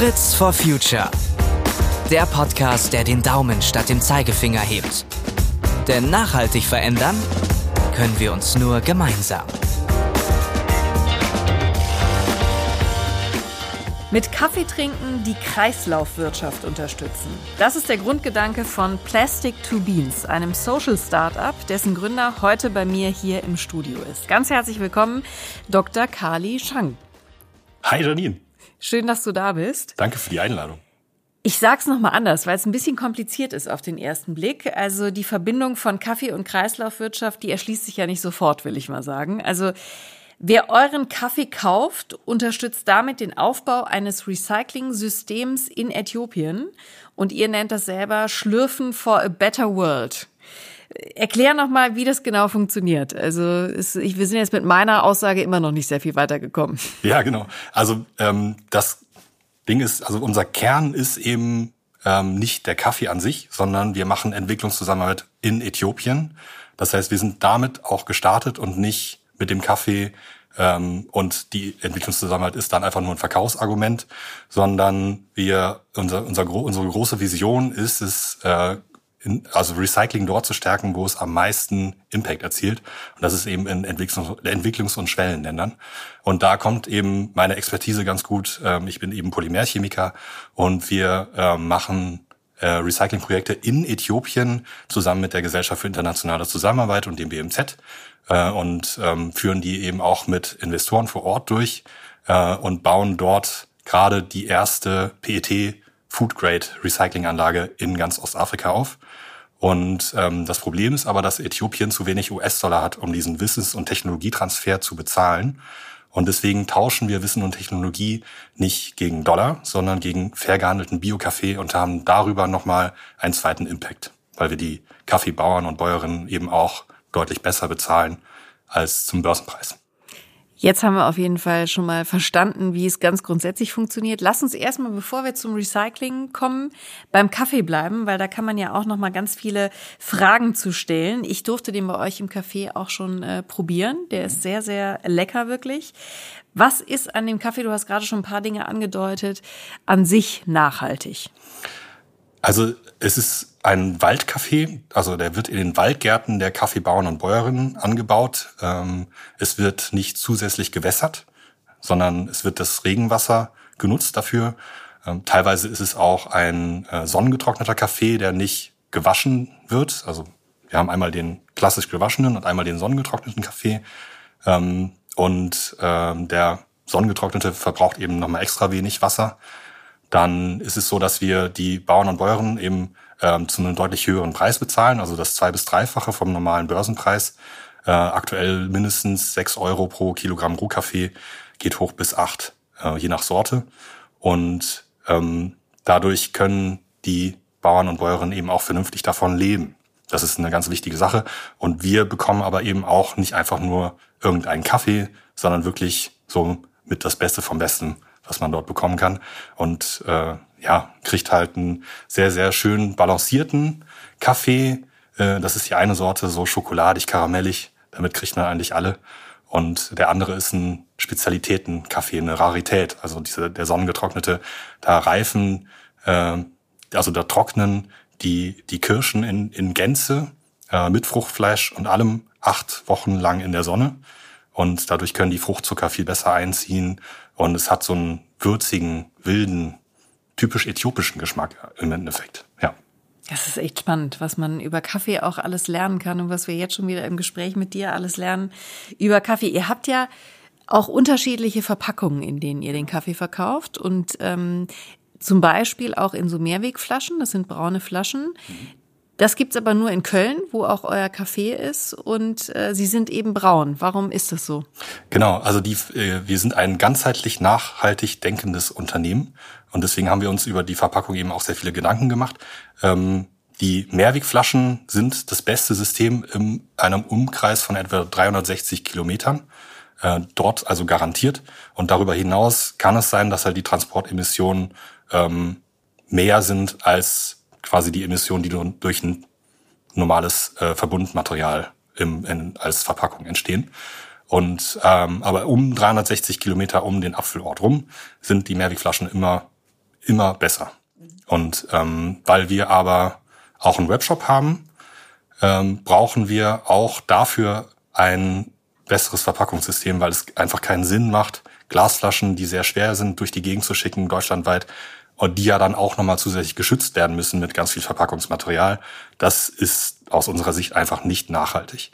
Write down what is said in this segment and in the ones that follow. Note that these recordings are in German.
Fritz for Future. Der Podcast, der den Daumen statt dem Zeigefinger hebt. Denn nachhaltig verändern können wir uns nur gemeinsam. Mit Kaffee trinken die Kreislaufwirtschaft unterstützen. Das ist der Grundgedanke von Plastic to Beans, einem Social Startup, dessen Gründer heute bei mir hier im Studio ist. Ganz herzlich willkommen, Dr. Kali Shang. Hi Janine. Schön, dass du da bist. Danke für die Einladung. Ich sag's noch mal anders, weil es ein bisschen kompliziert ist auf den ersten Blick. Also die Verbindung von Kaffee und Kreislaufwirtschaft, die erschließt sich ja nicht sofort, will ich mal sagen. Also Wer euren Kaffee kauft, unterstützt damit den Aufbau eines Recycling-Systems in Äthiopien und ihr nennt das selber Schlürfen for a Better World. Erklär noch mal, wie das genau funktioniert. Also es, ich, wir sind jetzt mit meiner Aussage immer noch nicht sehr viel weitergekommen. Ja, genau. Also ähm, das Ding ist, also unser Kern ist eben ähm, nicht der Kaffee an sich, sondern wir machen Entwicklungszusammenarbeit in Äthiopien. Das heißt, wir sind damit auch gestartet und nicht mit dem Kaffee ähm, und die Entwicklungszusammenarbeit ist dann einfach nur ein Verkaufsargument, sondern wir unser, unser unsere große Vision ist es, äh, in, also Recycling dort zu stärken, wo es am meisten Impact erzielt. Und das ist eben in Entwicklungs-, Entwicklungs und Schwellenländern. Und da kommt eben meine Expertise ganz gut. Ähm, ich bin eben Polymerchemiker und wir äh, machen äh, Recyclingprojekte in Äthiopien zusammen mit der Gesellschaft für internationale Zusammenarbeit und dem BMZ äh, und ähm, führen die eben auch mit Investoren vor Ort durch äh, und bauen dort gerade die erste PET Food Grade Recycling Anlage in ganz Ostafrika auf. Und ähm, das Problem ist aber, dass Äthiopien zu wenig US-Dollar hat, um diesen Wissens- und Technologietransfer zu bezahlen. Und deswegen tauschen wir Wissen und Technologie nicht gegen Dollar, sondern gegen fair gehandelten Bio-Kaffee und haben darüber nochmal einen zweiten Impact, weil wir die Kaffeebauern und Bäuerinnen eben auch deutlich besser bezahlen als zum Börsenpreis. Jetzt haben wir auf jeden Fall schon mal verstanden, wie es ganz grundsätzlich funktioniert. Lass uns erstmal, bevor wir zum Recycling kommen, beim Kaffee bleiben, weil da kann man ja auch noch mal ganz viele Fragen zu stellen. Ich durfte den bei euch im Café auch schon äh, probieren. Der ist sehr, sehr lecker wirklich. Was ist an dem Kaffee, du hast gerade schon ein paar Dinge angedeutet, an sich nachhaltig? Also es ist ein Waldkaffee, also der wird in den Waldgärten der Kaffeebauern und Bäuerinnen angebaut. Ähm, es wird nicht zusätzlich gewässert, sondern es wird das Regenwasser genutzt dafür. Ähm, teilweise ist es auch ein äh, sonnengetrockneter Kaffee, der nicht gewaschen wird. Also wir haben einmal den klassisch gewaschenen und einmal den sonnengetrockneten Kaffee. Ähm, und der sonnengetrocknete verbraucht eben nochmal extra wenig Wasser dann ist es so, dass wir die Bauern und Bäuerinnen eben ähm, zu einem deutlich höheren Preis bezahlen, also das zwei- bis dreifache vom normalen Börsenpreis. Äh, aktuell mindestens sechs Euro pro Kilogramm Rohkaffee, geht hoch bis acht, äh, je nach Sorte. Und ähm, dadurch können die Bauern und Bäuerinnen eben auch vernünftig davon leben. Das ist eine ganz wichtige Sache. Und wir bekommen aber eben auch nicht einfach nur irgendeinen Kaffee, sondern wirklich so mit das Beste vom Besten was man dort bekommen kann. Und äh, ja, kriegt halt einen sehr, sehr schön balancierten Kaffee. Äh, das ist die eine Sorte, so schokoladig, karamellig. Damit kriegt man eigentlich alle. Und der andere ist ein Spezialitäten-Kaffee, eine Rarität. Also diese, der sonnengetrocknete, da reifen, äh, also da trocknen die, die Kirschen in, in Gänze äh, mit Fruchtfleisch und allem acht Wochen lang in der Sonne. Und dadurch können die Fruchtzucker viel besser einziehen und es hat so einen würzigen, wilden, typisch äthiopischen Geschmack im Endeffekt. Ja. Das ist echt spannend, was man über Kaffee auch alles lernen kann und was wir jetzt schon wieder im Gespräch mit dir alles lernen über Kaffee. Ihr habt ja auch unterschiedliche Verpackungen, in denen ihr den Kaffee verkauft und ähm, zum Beispiel auch in so Mehrwegflaschen, das sind braune Flaschen. Mhm. Das gibt's aber nur in Köln, wo auch euer Café ist und äh, sie sind eben braun. Warum ist das so? Genau, also die, äh, wir sind ein ganzheitlich nachhaltig denkendes Unternehmen und deswegen haben wir uns über die Verpackung eben auch sehr viele Gedanken gemacht. Ähm, die Mehrwegflaschen sind das beste System in einem Umkreis von etwa 360 Kilometern. Äh, dort also garantiert. Und darüber hinaus kann es sein, dass halt die Transportemissionen ähm, mehr sind als quasi die Emissionen, die durch ein normales äh, Verbundmaterial im, in, als Verpackung entstehen. Und ähm, aber um 360 Kilometer um den Apfelort rum sind die Mehrwegflaschen immer immer besser. Und ähm, weil wir aber auch einen Webshop haben, ähm, brauchen wir auch dafür ein besseres Verpackungssystem, weil es einfach keinen Sinn macht, Glasflaschen, die sehr schwer sind, durch die Gegend zu schicken, deutschlandweit, und die ja dann auch nochmal zusätzlich geschützt werden müssen mit ganz viel Verpackungsmaterial. Das ist aus unserer Sicht einfach nicht nachhaltig.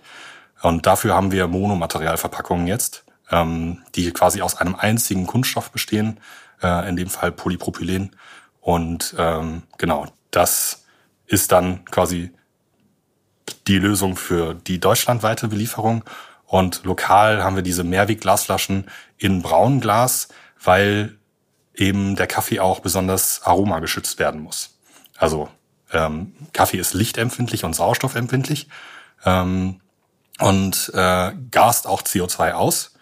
Und dafür haben wir Monomaterialverpackungen jetzt, ähm, die quasi aus einem einzigen Kunststoff bestehen, äh, in dem Fall Polypropylen. Und ähm, genau, das ist dann quasi die Lösung für die deutschlandweite Belieferung. Und lokal haben wir diese Mehrwegglasflaschen in Braunglas, weil eben der Kaffee auch besonders Aroma geschützt werden muss. Also ähm, Kaffee ist lichtempfindlich und sauerstoffempfindlich ähm, und äh, gast auch CO2 aus.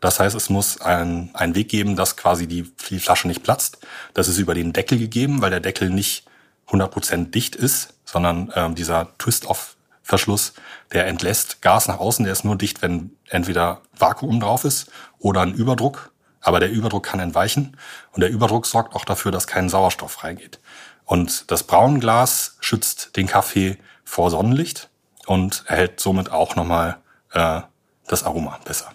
Das heißt, es muss ein, ein Weg geben, dass quasi die, die Flasche nicht platzt. Das ist über den Deckel gegeben, weil der Deckel nicht 100% dicht ist, sondern ähm, dieser Twist-Off-Verschluss, der entlässt Gas nach außen. Der ist nur dicht, wenn entweder Vakuum drauf ist oder ein Überdruck. Aber der Überdruck kann entweichen und der Überdruck sorgt auch dafür, dass kein Sauerstoff reingeht. Und das Braunglas schützt den Kaffee vor Sonnenlicht und erhält somit auch nochmal äh, das Aroma besser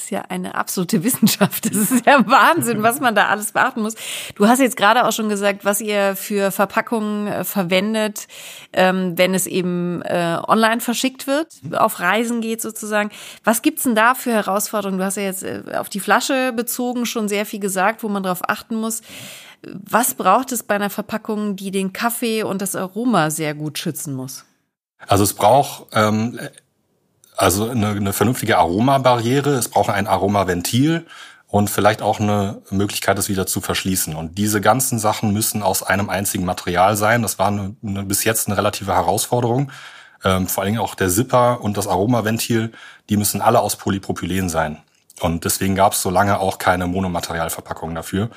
ist ja eine absolute Wissenschaft. Das ist ja Wahnsinn, was man da alles beachten muss. Du hast jetzt gerade auch schon gesagt, was ihr für Verpackungen äh, verwendet, ähm, wenn es eben äh, online verschickt wird, auf Reisen geht sozusagen. Was gibt's denn da für Herausforderungen? Du hast ja jetzt äh, auf die Flasche bezogen schon sehr viel gesagt, wo man darauf achten muss. Was braucht es bei einer Verpackung, die den Kaffee und das Aroma sehr gut schützen muss? Also es braucht ähm, also eine, eine vernünftige Aromabarriere. Es braucht ein Aromaventil und vielleicht auch eine Möglichkeit, es wieder zu verschließen. Und diese ganzen Sachen müssen aus einem einzigen Material sein. Das war eine, eine, bis jetzt eine relative Herausforderung. Ähm, vor allen Dingen auch der Zipper und das Aromaventil, die müssen alle aus Polypropylen sein. Und deswegen gab es so lange auch keine Monomaterialverpackung dafür.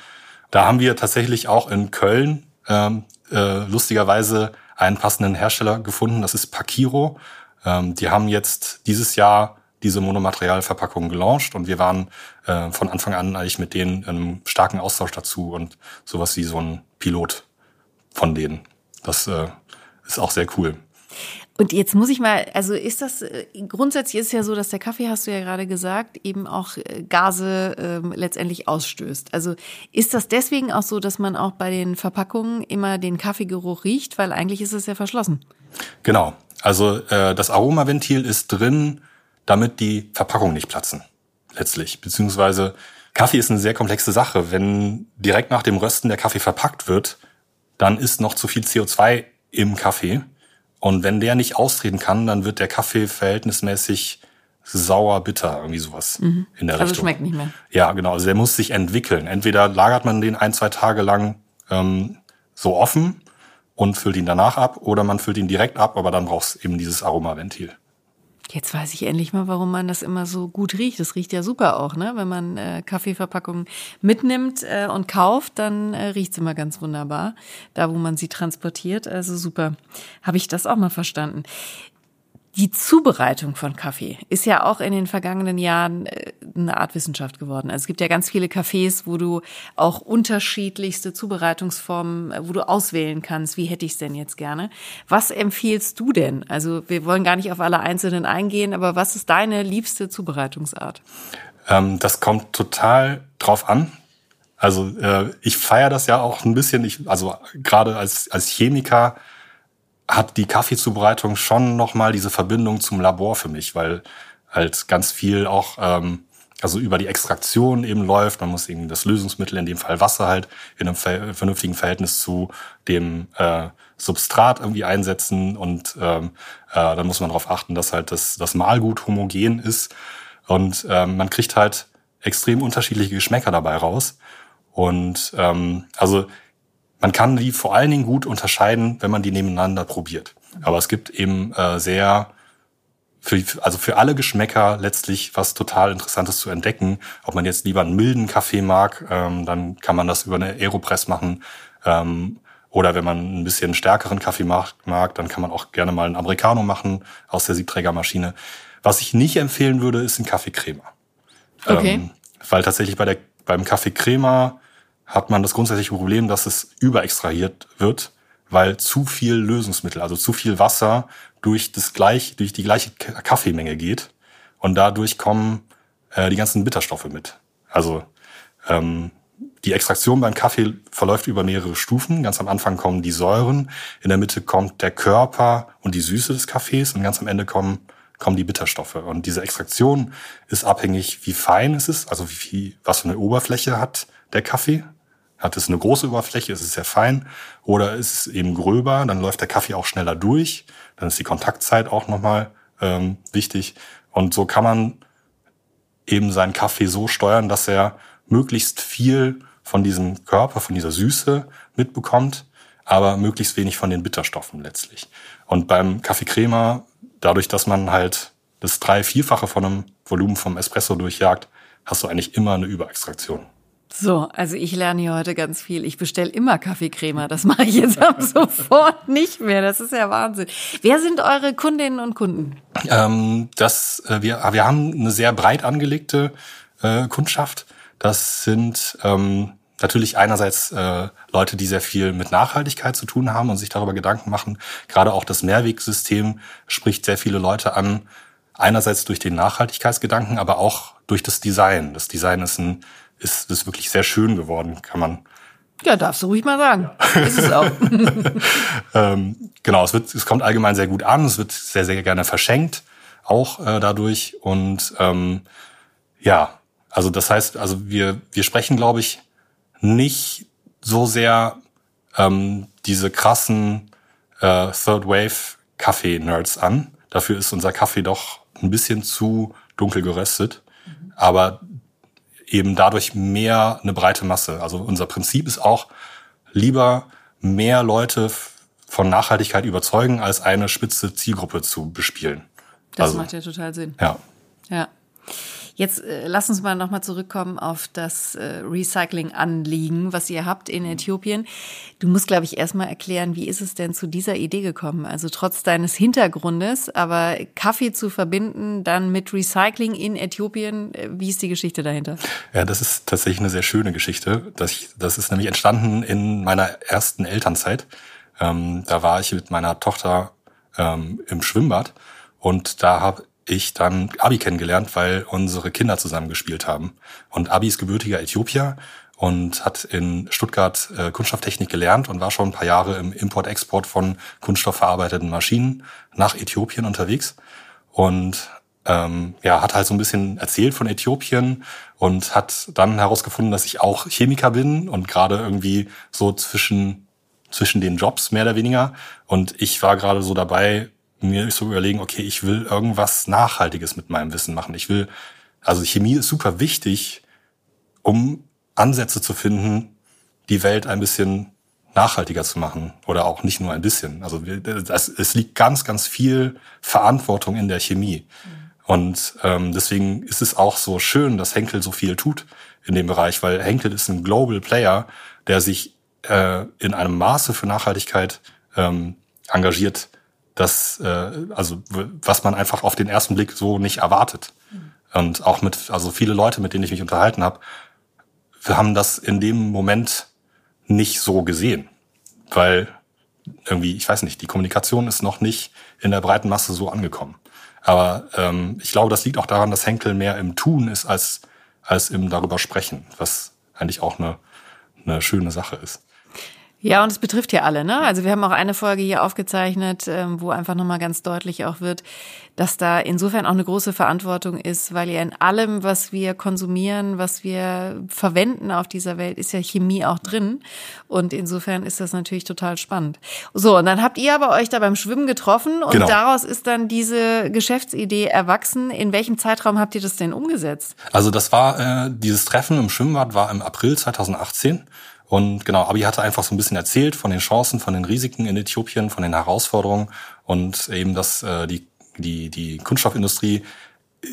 Da haben wir tatsächlich auch in Köln ähm, äh, lustigerweise einen passenden Hersteller gefunden. Das ist Pakiro. Ähm, die haben jetzt dieses Jahr diese Monomaterialverpackung gelauncht und wir waren äh, von Anfang an eigentlich mit denen im starken Austausch dazu und sowas wie so ein Pilot von denen. Das äh, ist auch sehr cool. Und jetzt muss ich mal, also ist das, äh, grundsätzlich ist es ja so, dass der Kaffee, hast du ja gerade gesagt, eben auch äh, Gase ähm, letztendlich ausstößt. Also ist das deswegen auch so, dass man auch bei den Verpackungen immer den Kaffeegeruch riecht, weil eigentlich ist es ja verschlossen? Genau. Also äh, das Aromaventil ist drin, damit die Verpackungen nicht platzen, letztlich. Beziehungsweise Kaffee ist eine sehr komplexe Sache. Wenn direkt nach dem Rösten der Kaffee verpackt wird, dann ist noch zu viel CO2 im Kaffee. Und wenn der nicht austreten kann, dann wird der Kaffee verhältnismäßig sauer, bitter, irgendwie sowas mhm. in der also Richtung. schmeckt nicht mehr. Ja, genau. Also der muss sich entwickeln. Entweder lagert man den ein, zwei Tage lang ähm, so offen und füllt ihn danach ab oder man füllt ihn direkt ab, aber dann brauchst du eben dieses Aromaventil. Jetzt weiß ich endlich mal, warum man das immer so gut riecht. Das riecht ja super auch, ne? Wenn man äh, Kaffeeverpackungen mitnimmt äh, und kauft, dann äh, riecht's immer ganz wunderbar, da wo man sie transportiert. Also super. Habe ich das auch mal verstanden. Die Zubereitung von Kaffee ist ja auch in den vergangenen Jahren äh, eine Art Wissenschaft geworden. Also es gibt ja ganz viele Cafés, wo du auch unterschiedlichste Zubereitungsformen, äh, wo du auswählen kannst, wie hätte ich es denn jetzt gerne. Was empfiehlst du denn? Also wir wollen gar nicht auf alle einzelnen eingehen, aber was ist deine liebste Zubereitungsart? Ähm, das kommt total drauf an. Also äh, ich feiere das ja auch ein bisschen. Ich, also gerade als, als Chemiker hat die Kaffeezubereitung schon nochmal diese Verbindung zum Labor für mich, weil halt ganz viel auch ähm, also über die Extraktion eben läuft. Man muss eben das Lösungsmittel, in dem Fall Wasser halt, in einem vernünftigen Verhältnis zu dem äh, Substrat irgendwie einsetzen und ähm, äh, dann muss man darauf achten, dass halt das, das Mahlgut homogen ist und ähm, man kriegt halt extrem unterschiedliche Geschmäcker dabei raus. Und ähm, also man kann die vor allen Dingen gut unterscheiden, wenn man die nebeneinander probiert. Aber es gibt eben äh, sehr für, also für alle Geschmäcker letztlich was total Interessantes zu entdecken. Ob man jetzt lieber einen milden Kaffee mag, ähm, dann kann man das über eine Aeropress machen. Ähm, oder wenn man ein bisschen stärkeren Kaffee mag, mag, dann kann man auch gerne mal einen Americano machen aus der Siebträgermaschine. Was ich nicht empfehlen würde, ist ein Kaffeecrema. Okay. Ähm, weil tatsächlich bei der, beim Kaffeecrema hat man das grundsätzliche Problem, dass es überextrahiert wird, weil zu viel Lösungsmittel, also zu viel Wasser durch das gleich, durch die gleiche Kaffeemenge geht und dadurch kommen äh, die ganzen Bitterstoffe mit. Also ähm, die Extraktion beim Kaffee verläuft über mehrere Stufen. Ganz am Anfang kommen die Säuren, in der Mitte kommt der Körper und die Süße des Kaffees und ganz am Ende kommen, kommen die Bitterstoffe. Und diese Extraktion ist abhängig, wie fein es ist, also wie viel, was für eine Oberfläche hat der Kaffee. Hat es eine große Oberfläche, ist es sehr fein, oder ist es eben gröber, dann läuft der Kaffee auch schneller durch, dann ist die Kontaktzeit auch nochmal ähm, wichtig. Und so kann man eben seinen Kaffee so steuern, dass er möglichst viel von diesem Körper, von dieser Süße mitbekommt, aber möglichst wenig von den Bitterstoffen letztlich. Und beim Kaffee Crema, dadurch, dass man halt das drei-, vierfache von einem Volumen vom Espresso durchjagt, hast du eigentlich immer eine Überextraktion. So, also ich lerne hier heute ganz viel. Ich bestelle immer Kaffeecrema. Das mache ich jetzt ab sofort nicht mehr. Das ist ja Wahnsinn. Wer sind eure Kundinnen und Kunden? Ähm, das, äh, wir, wir haben eine sehr breit angelegte äh, Kundschaft. Das sind ähm, natürlich einerseits äh, Leute, die sehr viel mit Nachhaltigkeit zu tun haben und sich darüber Gedanken machen. Gerade auch das Mehrwegsystem spricht sehr viele Leute an. Einerseits durch den Nachhaltigkeitsgedanken, aber auch durch das Design. Das Design ist ein ist ist wirklich sehr schön geworden, kann man. Ja, darfst du ruhig mal sagen. Ist es auch. ähm, genau, es wird, es kommt allgemein sehr gut an. Es wird sehr, sehr gerne verschenkt, auch äh, dadurch. Und ähm, ja, also das heißt, also wir wir sprechen, glaube ich, nicht so sehr ähm, diese krassen äh, Third Wave Kaffee Nerds an. Dafür ist unser Kaffee doch ein bisschen zu dunkel geröstet. Mhm. Aber eben dadurch mehr eine breite Masse. Also unser Prinzip ist auch lieber mehr Leute von Nachhaltigkeit überzeugen, als eine spitze Zielgruppe zu bespielen. Das also, macht ja total Sinn. Ja. Ja. Jetzt äh, lass uns mal nochmal zurückkommen auf das äh, Recycling-Anliegen, was ihr habt in Äthiopien. Du musst, glaube ich, erstmal erklären, wie ist es denn zu dieser Idee gekommen? Also trotz deines Hintergrundes, aber Kaffee zu verbinden, dann mit Recycling in Äthiopien, äh, wie ist die Geschichte dahinter? Ja, das ist tatsächlich eine sehr schöne Geschichte. Das, das ist nämlich entstanden in meiner ersten Elternzeit. Ähm, da war ich mit meiner Tochter ähm, im Schwimmbad und da habe ich dann Abi kennengelernt, weil unsere Kinder zusammen gespielt haben. Und Abi ist gebürtiger Äthiopier und hat in Stuttgart äh, Kunststofftechnik gelernt und war schon ein paar Jahre im Import-Export von kunststoffverarbeiteten Maschinen nach Äthiopien unterwegs. Und ähm, ja, hat halt so ein bisschen erzählt von Äthiopien und hat dann herausgefunden, dass ich auch Chemiker bin und gerade irgendwie so zwischen zwischen den Jobs mehr oder weniger. Und ich war gerade so dabei, mir so überlegen, okay, ich will irgendwas Nachhaltiges mit meinem Wissen machen. Ich will, also Chemie ist super wichtig, um Ansätze zu finden, die Welt ein bisschen nachhaltiger zu machen oder auch nicht nur ein bisschen. Also das, es liegt ganz, ganz viel Verantwortung in der Chemie. Mhm. Und ähm, deswegen ist es auch so schön, dass Henkel so viel tut in dem Bereich, weil Henkel ist ein Global Player, der sich äh, in einem Maße für Nachhaltigkeit ähm, engagiert, das, äh, also was man einfach auf den ersten Blick so nicht erwartet. Mhm. Und auch mit, also viele Leute, mit denen ich mich unterhalten habe, wir haben das in dem Moment nicht so gesehen. Weil irgendwie, ich weiß nicht, die Kommunikation ist noch nicht in der breiten Masse so angekommen. Aber ähm, ich glaube, das liegt auch daran, dass Henkel mehr im Tun ist als, als im darüber sprechen, was eigentlich auch eine, eine schöne Sache ist. Ja, und es betrifft ja alle, ne? Also wir haben auch eine Folge hier aufgezeichnet, ähm, wo einfach nochmal ganz deutlich auch wird, dass da insofern auch eine große Verantwortung ist, weil ja in allem, was wir konsumieren, was wir verwenden auf dieser Welt, ist ja Chemie auch drin. Und insofern ist das natürlich total spannend. So, und dann habt ihr aber euch da beim Schwimmen getroffen und genau. daraus ist dann diese Geschäftsidee erwachsen. In welchem Zeitraum habt ihr das denn umgesetzt? Also das war, äh, dieses Treffen im Schwimmbad war im April 2018. Und genau, Abi hatte einfach so ein bisschen erzählt von den Chancen, von den Risiken in Äthiopien, von den Herausforderungen und eben, dass äh, die, die, die Kunststoffindustrie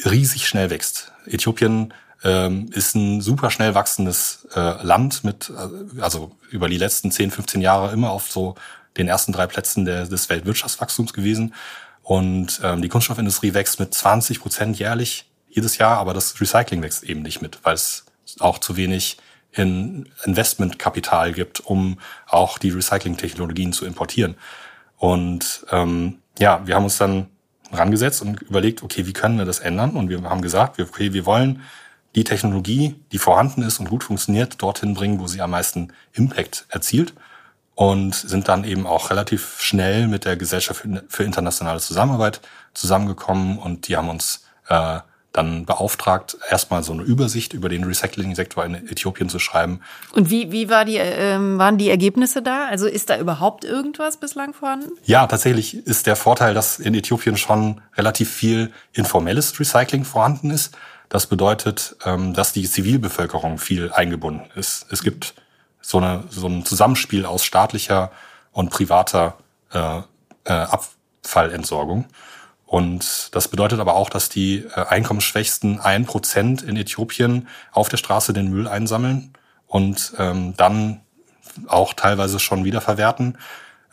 riesig schnell wächst. Äthiopien ähm, ist ein super schnell wachsendes äh, Land mit, äh, also über die letzten 10, 15 Jahre immer auf so den ersten drei Plätzen der, des Weltwirtschaftswachstums gewesen. Und ähm, die Kunststoffindustrie wächst mit 20 Prozent jährlich jedes Jahr, aber das Recycling wächst eben nicht mit, weil es auch zu wenig in Investmentkapital gibt, um auch die Recycling-Technologien zu importieren. Und ähm, ja, wir haben uns dann rangesetzt und überlegt, okay, wie können wir das ändern? Und wir haben gesagt, okay, wir wollen die Technologie, die vorhanden ist und gut funktioniert, dorthin bringen, wo sie am meisten Impact erzielt. Und sind dann eben auch relativ schnell mit der Gesellschaft für internationale Zusammenarbeit zusammengekommen und die haben uns äh, dann beauftragt, erstmal so eine Übersicht über den Recycling-Sektor in Äthiopien zu schreiben. Und wie, wie war die, ähm, waren die Ergebnisse da? Also ist da überhaupt irgendwas bislang vorhanden? Ja, tatsächlich ist der Vorteil, dass in Äthiopien schon relativ viel informelles Recycling vorhanden ist. Das bedeutet, ähm, dass die Zivilbevölkerung viel eingebunden ist. Es gibt so, eine, so ein Zusammenspiel aus staatlicher und privater äh, äh, Abfallentsorgung. Und das bedeutet aber auch, dass die äh, einkommensschwächsten ein Prozent in Äthiopien auf der Straße den Müll einsammeln und ähm, dann auch teilweise schon wiederverwerten,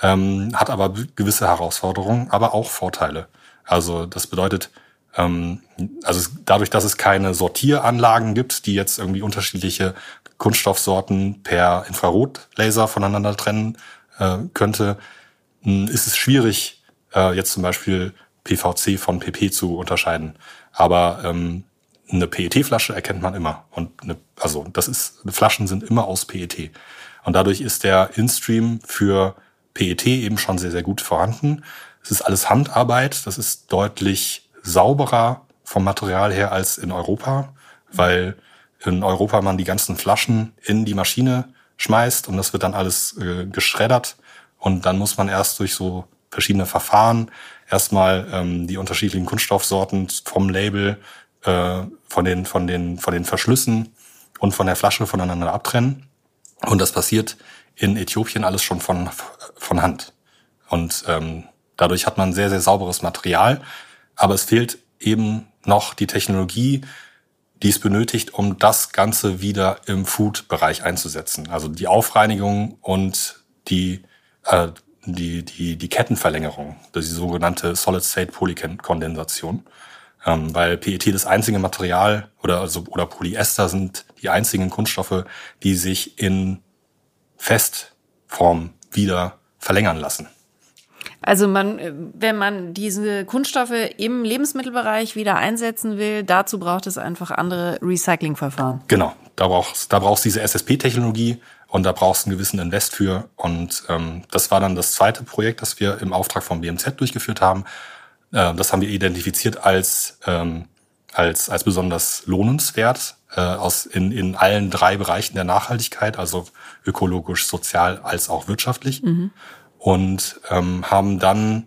ähm, hat aber gewisse Herausforderungen, aber auch Vorteile. Also das bedeutet, ähm, also dadurch, dass es keine Sortieranlagen gibt, die jetzt irgendwie unterschiedliche Kunststoffsorten per Infrarotlaser voneinander trennen äh, könnte, ist es schwierig, äh, jetzt zum Beispiel PVC von PP zu unterscheiden. Aber ähm, eine PET-Flasche erkennt man immer. Und eine, also das ist, Flaschen sind immer aus PET. Und dadurch ist der InStream für PET eben schon sehr, sehr gut vorhanden. Es ist alles Handarbeit. Das ist deutlich sauberer vom Material her als in Europa, weil in Europa man die ganzen Flaschen in die Maschine schmeißt und das wird dann alles äh, geschreddert. Und dann muss man erst durch so verschiedene Verfahren erstmal ähm, die unterschiedlichen Kunststoffsorten vom Label, äh, von, den, von, den, von den Verschlüssen und von der Flasche voneinander abtrennen. Und das passiert in Äthiopien alles schon von, von Hand. Und ähm, dadurch hat man sehr, sehr sauberes Material. Aber es fehlt eben noch die Technologie, die es benötigt, um das Ganze wieder im Food-Bereich einzusetzen. Also die Aufreinigung und die äh, die, die, die Kettenverlängerung, die sogenannte Solid-State-Polykondensation. Ähm, weil PET das einzige Material oder, also, oder Polyester sind die einzigen Kunststoffe, die sich in Festform wieder verlängern lassen. Also man, wenn man diese Kunststoffe im Lebensmittelbereich wieder einsetzen will, dazu braucht es einfach andere Recyclingverfahren. Genau, da brauchst da brauchst diese SSP-Technologie und da brauchst du einen gewissen Invest für. Und ähm, das war dann das zweite Projekt, das wir im Auftrag vom BMZ durchgeführt haben. Äh, das haben wir identifiziert als ähm, als als besonders lohnenswert äh, aus in in allen drei Bereichen der Nachhaltigkeit, also ökologisch, sozial als auch wirtschaftlich. Mhm und ähm, haben dann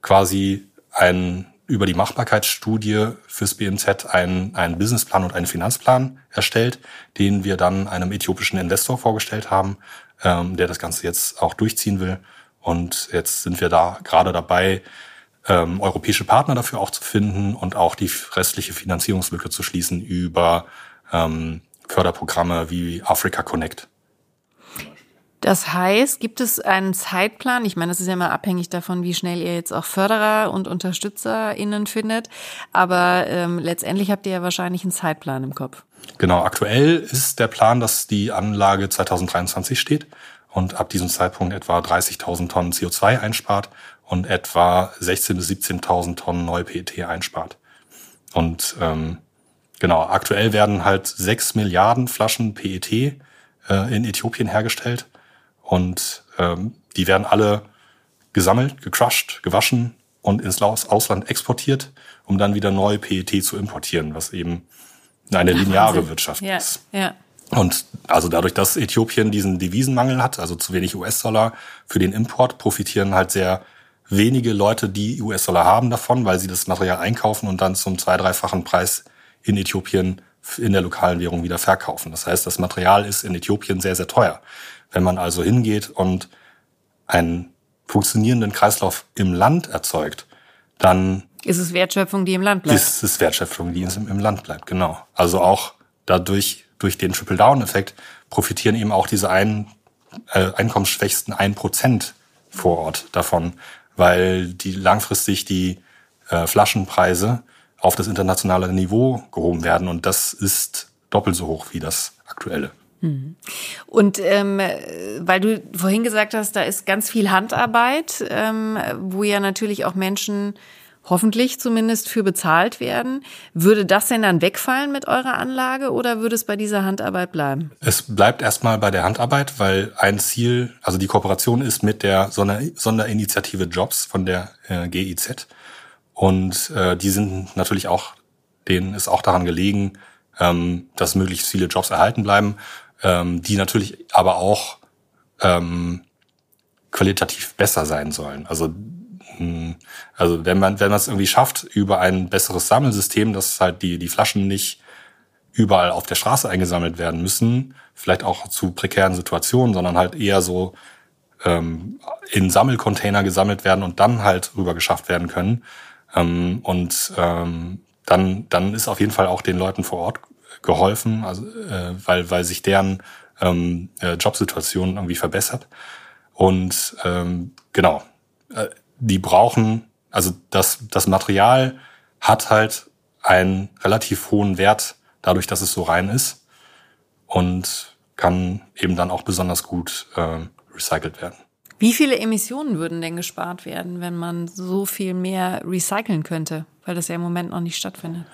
quasi ein, über die Machbarkeitsstudie fürs BMZ einen, einen Businessplan und einen Finanzplan erstellt, den wir dann einem äthiopischen Investor vorgestellt haben, ähm, der das Ganze jetzt auch durchziehen will. Und jetzt sind wir da gerade dabei, ähm, europäische Partner dafür auch zu finden und auch die restliche Finanzierungslücke zu schließen über ähm, Förderprogramme wie Africa Connect. Das heißt, gibt es einen Zeitplan? Ich meine, das ist ja immer abhängig davon, wie schnell ihr jetzt auch Förderer und UnterstützerInnen findet. Aber ähm, letztendlich habt ihr ja wahrscheinlich einen Zeitplan im Kopf. Genau, aktuell ist der Plan, dass die Anlage 2023 steht und ab diesem Zeitpunkt etwa 30.000 Tonnen CO2 einspart und etwa 16.000 bis 17.000 Tonnen Neu-PET einspart. Und ähm, genau, aktuell werden halt 6 Milliarden Flaschen PET äh, in Äthiopien hergestellt und ähm, die werden alle gesammelt, gecrushed, gewaschen und ins Ausland exportiert, um dann wieder neue PET zu importieren, was eben eine lineare Ach, Wirtschaft ja, ist. Ja. Und also dadurch, dass Äthiopien diesen Devisenmangel hat, also zu wenig US-Dollar für den Import, profitieren halt sehr wenige Leute, die US-Dollar haben davon, weil sie das Material einkaufen und dann zum zwei-, dreifachen Preis in Äthiopien in der lokalen Währung wieder verkaufen. Das heißt, das Material ist in Äthiopien sehr, sehr teuer. Wenn man also hingeht und einen funktionierenden Kreislauf im Land erzeugt, dann ist es Wertschöpfung, die im Land bleibt. Ist es Wertschöpfung, die im Land bleibt, genau. Also auch dadurch, durch den Triple-Down-Effekt profitieren eben auch diese ein, äh, einkommensschwächsten ein Prozent vor Ort davon, weil die langfristig die äh, Flaschenpreise auf das internationale Niveau gehoben werden und das ist doppelt so hoch wie das aktuelle. Und ähm, weil du vorhin gesagt hast, da ist ganz viel Handarbeit, ähm, wo ja natürlich auch Menschen hoffentlich zumindest für bezahlt werden. Würde das denn dann wegfallen mit eurer Anlage oder würde es bei dieser Handarbeit bleiben? Es bleibt erstmal bei der Handarbeit, weil ein Ziel, also die Kooperation ist mit der Sonder Sonderinitiative Jobs von der äh, GIZ. Und äh, die sind natürlich auch, denen ist auch daran gelegen, ähm, dass möglichst viele Jobs erhalten bleiben ähm, die natürlich aber auch ähm, qualitativ besser sein sollen. Also hm, also wenn man wenn man es irgendwie schafft über ein besseres Sammelsystem, dass halt die die Flaschen nicht überall auf der Straße eingesammelt werden müssen, vielleicht auch zu prekären Situationen, sondern halt eher so ähm, in Sammelcontainer gesammelt werden und dann halt rüber geschafft werden können. Ähm, und ähm, dann, dann ist auf jeden Fall auch den Leuten vor Ort geholfen, also, äh, weil, weil sich deren ähm, äh, Jobsituation irgendwie verbessert. Und ähm, genau, äh, die brauchen, also das, das Material hat halt einen relativ hohen Wert, dadurch, dass es so rein ist und kann eben dann auch besonders gut äh, recycelt werden. Wie viele Emissionen würden denn gespart werden, wenn man so viel mehr recyceln könnte? Weil das ja im Moment noch nicht stattfindet.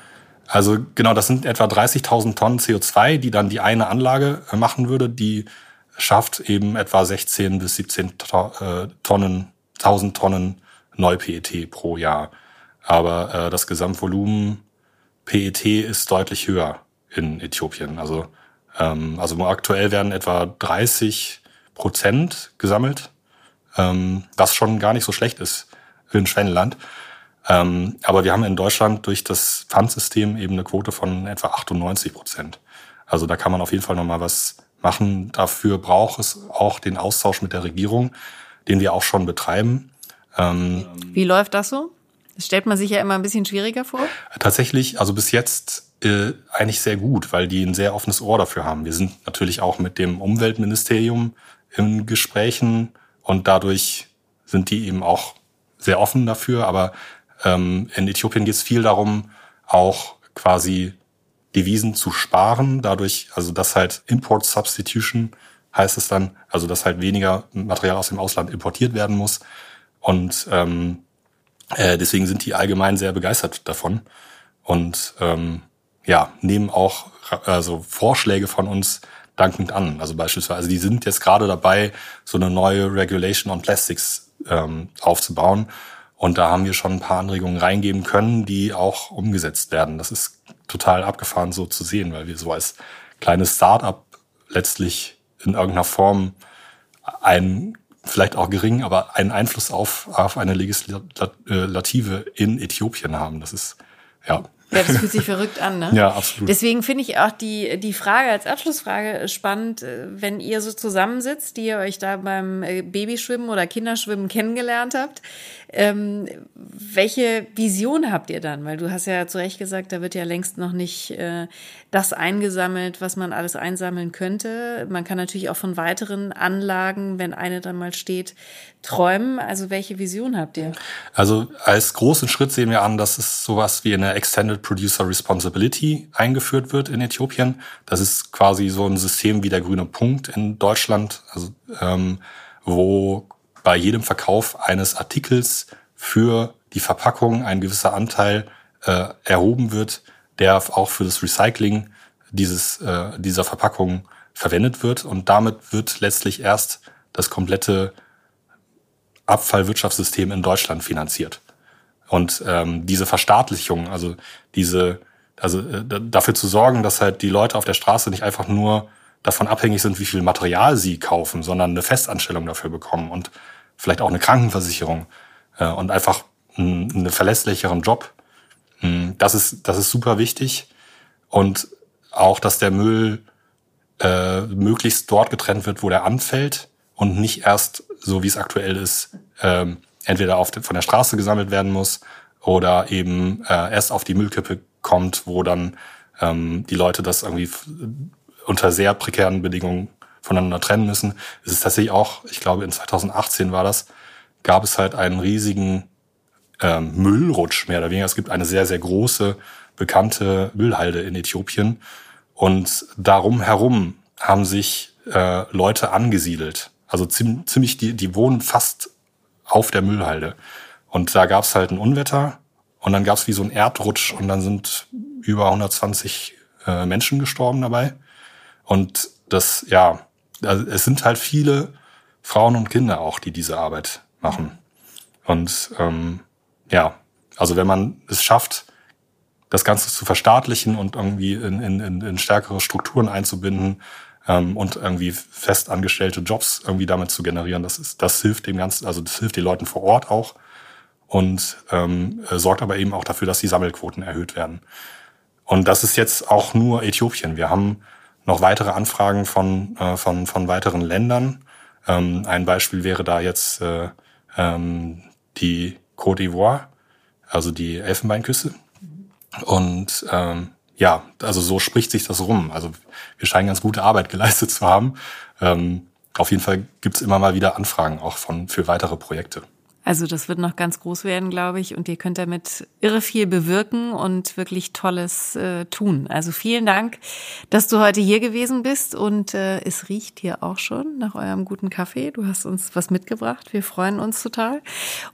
Also genau, das sind etwa 30.000 Tonnen CO2, die dann die eine Anlage äh, machen würde. Die schafft eben etwa 16 bis 17 äh, Tonnen, 1000 Tonnen Neu-PET pro Jahr. Aber äh, das Gesamtvolumen PET ist deutlich höher in Äthiopien. Also, ähm, also aktuell werden etwa 30 Prozent gesammelt, ähm, was schon gar nicht so schlecht ist für ein Schwellenland. Ähm, aber wir haben in Deutschland durch das Pfandsystem eben eine Quote von etwa 98 Prozent. Also da kann man auf jeden Fall nochmal was machen. Dafür braucht es auch den Austausch mit der Regierung, den wir auch schon betreiben. Ähm, Wie läuft das so? Das stellt man sich ja immer ein bisschen schwieriger vor. Tatsächlich, also bis jetzt äh, eigentlich sehr gut, weil die ein sehr offenes Ohr dafür haben. Wir sind natürlich auch mit dem Umweltministerium in Gesprächen und dadurch sind die eben auch sehr offen dafür. Aber ähm, in Äthiopien geht es viel darum, auch quasi Devisen zu sparen, dadurch, also das halt Import Substitution heißt es dann, also dass halt weniger Material aus dem Ausland importiert werden muss. Und ähm, äh, deswegen sind die allgemein sehr begeistert davon und ähm, ja, nehmen auch also Vorschläge von uns dankend an. Also beispielsweise, also die sind jetzt gerade dabei, so eine neue Regulation on Plastics ähm, aufzubauen. Und da haben wir schon ein paar Anregungen reingeben können, die auch umgesetzt werden. Das ist total abgefahren so zu sehen, weil wir so als kleines Start-up letztlich in irgendeiner Form einen, vielleicht auch gering, aber einen Einfluss auf, auf eine Legislative in Äthiopien haben. Das ist, ja, ja, das fühlt sich verrückt an, ne? Ja, absolut. Deswegen finde ich auch die, die Frage als Abschlussfrage spannend, äh, wenn ihr so zusammensitzt, die ihr euch da beim äh, Babyschwimmen oder Kinderschwimmen kennengelernt habt. Ähm, welche Vision habt ihr dann? Weil du hast ja zu Recht gesagt, da wird ja längst noch nicht äh, das eingesammelt, was man alles einsammeln könnte. Man kann natürlich auch von weiteren Anlagen, wenn eine dann mal steht, träumen. Also welche Vision habt ihr? Also als großen Schritt sehen wir an, dass es sowas wie eine Extended Producer Responsibility eingeführt wird in Äthiopien. Das ist quasi so ein System wie der grüne Punkt in Deutschland, also ähm, wo bei jedem Verkauf eines Artikels für die Verpackung ein gewisser Anteil äh, erhoben wird, der auch für das Recycling dieses, äh, dieser Verpackung verwendet wird. Und damit wird letztlich erst das komplette Abfallwirtschaftssystem in Deutschland finanziert. Und ähm, diese Verstaatlichung, also diese, also äh, dafür zu sorgen, dass halt die Leute auf der Straße nicht einfach nur davon abhängig sind, wie viel Material sie kaufen, sondern eine Festanstellung dafür bekommen und vielleicht auch eine Krankenversicherung äh, und einfach einen verlässlicheren Job. Hm, das ist, das ist super wichtig. Und auch, dass der Müll äh, möglichst dort getrennt wird, wo der anfällt und nicht erst, so wie es aktuell ist, ähm, entweder auf, von der Straße gesammelt werden muss oder eben äh, erst auf die Müllkippe kommt, wo dann ähm, die Leute das irgendwie unter sehr prekären Bedingungen voneinander trennen müssen. Es ist tatsächlich auch, ich glaube in 2018 war das, gab es halt einen riesigen ähm, Müllrutsch mehr oder weniger. Es gibt eine sehr, sehr große, bekannte Müllhalde in Äthiopien. Und darum herum haben sich äh, Leute angesiedelt. Also ziemlich, die, die wohnen fast auf der Müllhalde. Und da gab es halt ein Unwetter und dann gab es wie so ein Erdrutsch und dann sind über 120 äh, Menschen gestorben dabei. Und das, ja, also es sind halt viele Frauen und Kinder auch, die diese Arbeit machen. Und ähm, ja, also wenn man es schafft, das Ganze zu verstaatlichen und irgendwie in, in, in stärkere Strukturen einzubinden ähm, und irgendwie festangestellte Jobs irgendwie damit zu generieren, das ist, das hilft dem Ganzen, also das hilft den Leuten vor Ort auch und ähm, sorgt aber eben auch dafür, dass die Sammelquoten erhöht werden. Und das ist jetzt auch nur Äthiopien. Wir haben noch weitere Anfragen von, äh, von, von weiteren Ländern. Ähm, ein Beispiel wäre da jetzt äh, ähm, die Côte d'Ivoire, also die Elfenbeinküste. Und ähm, ja, also so spricht sich das rum. Also wir scheinen ganz gute Arbeit geleistet zu haben. Ähm, auf jeden Fall gibt's immer mal wieder Anfragen auch von für weitere Projekte. Also das wird noch ganz groß werden, glaube ich, und ihr könnt damit irre viel bewirken und wirklich Tolles äh, tun. Also vielen Dank, dass du heute hier gewesen bist und äh, es riecht hier auch schon nach eurem guten Kaffee. Du hast uns was mitgebracht. Wir freuen uns total.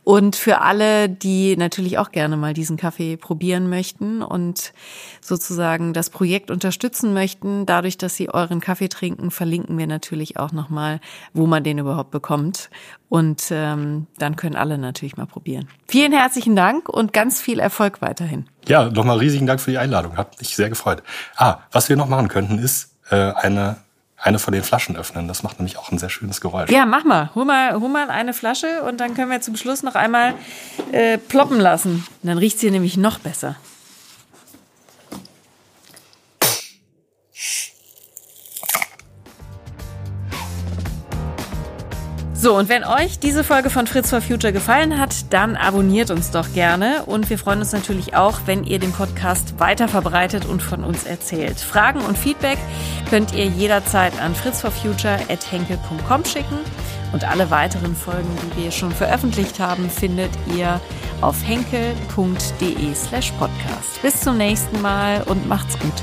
Und für alle, die natürlich auch gerne mal diesen Kaffee probieren möchten und sozusagen das Projekt unterstützen möchten, dadurch, dass sie euren Kaffee trinken, verlinken wir natürlich auch nochmal, wo man den überhaupt bekommt. Und ähm, dann können alle natürlich mal probieren. Vielen herzlichen Dank und ganz viel Erfolg weiterhin. Ja, nochmal riesigen Dank für die Einladung. Hat mich sehr gefreut. Ah, was wir noch machen könnten, ist äh, eine eine von den Flaschen öffnen. Das macht nämlich auch ein sehr schönes Geräusch. Ja, mach mal. Hol mal, hol mal eine Flasche und dann können wir zum Schluss noch einmal äh, ploppen lassen. Und dann riecht sie nämlich noch besser. So, und wenn euch diese Folge von Fritz for Future gefallen hat, dann abonniert uns doch gerne. Und wir freuen uns natürlich auch, wenn ihr den Podcast weiter verbreitet und von uns erzählt. Fragen und Feedback könnt ihr jederzeit an fritzforfuture.henkel.com schicken. Und alle weiteren Folgen, die wir schon veröffentlicht haben, findet ihr auf henkel.de slash podcast. Bis zum nächsten Mal und macht's gut.